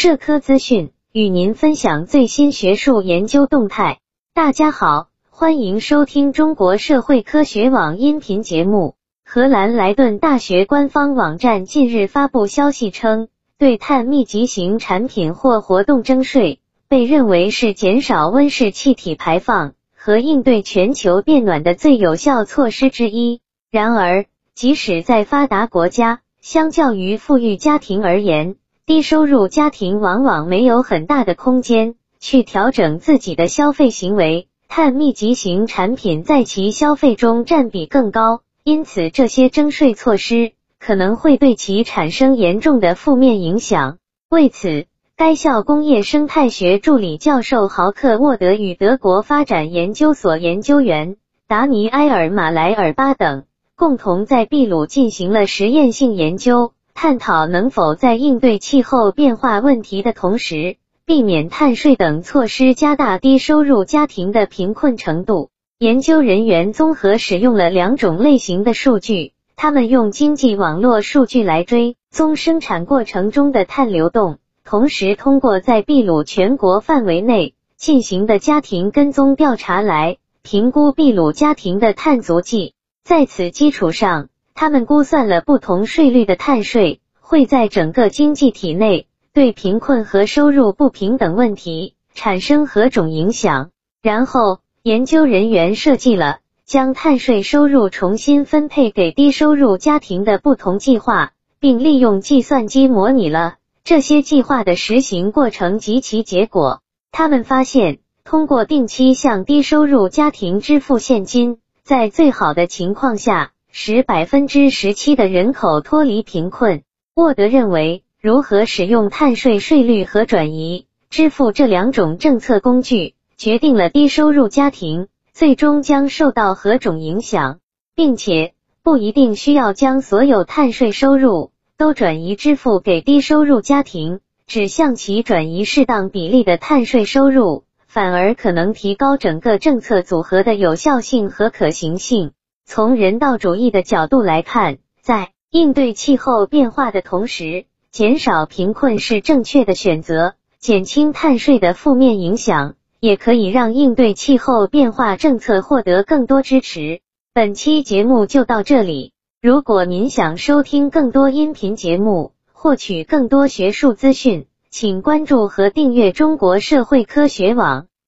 社科资讯，与您分享最新学术研究动态。大家好，欢迎收听中国社会科学网音频节目。荷兰莱顿大学官方网站近日发布消息称，对碳密集型产品或活动征税，被认为是减少温室气体排放和应对全球变暖的最有效措施之一。然而，即使在发达国家，相较于富裕家庭而言，低收入家庭往往没有很大的空间去调整自己的消费行为。碳密集型产品在其消费中占比更高，因此这些征税措施可能会对其产生严重的负面影响。为此，该校工业生态学助理教授豪克沃德与德国发展研究所研究员达尼埃尔马莱尔巴等。共同在秘鲁进行了实验性研究，探讨能否在应对气候变化问题的同时，避免碳税等措施加大低收入家庭的贫困程度。研究人员综合使用了两种类型的数据，他们用经济网络数据来追踪生产过程中的碳流动，同时通过在秘鲁全国范围内进行的家庭跟踪调查来评估秘鲁家庭的碳足迹。在此基础上，他们估算了不同税率的碳税会在整个经济体内对贫困和收入不平等问题产生何种影响。然后，研究人员设计了将碳税收入重新分配给低收入家庭的不同计划，并利用计算机模拟了这些计划的实行过程及其结果。他们发现，通过定期向低收入家庭支付现金。在最好的情况下，使百分之十七的人口脱离贫困。沃德认为，如何使用碳税税率和转移支付这两种政策工具，决定了低收入家庭最终将受到何种影响，并且不一定需要将所有碳税收入都转移支付给低收入家庭，只向其转移适当比例的碳税收入。反而可能提高整个政策组合的有效性和可行性。从人道主义的角度来看，在应对气候变化的同时，减少贫困是正确的选择。减轻碳税的负面影响，也可以让应对气候变化政策获得更多支持。本期节目就到这里。如果您想收听更多音频节目，获取更多学术资讯。请关注和订阅中国社会科学网，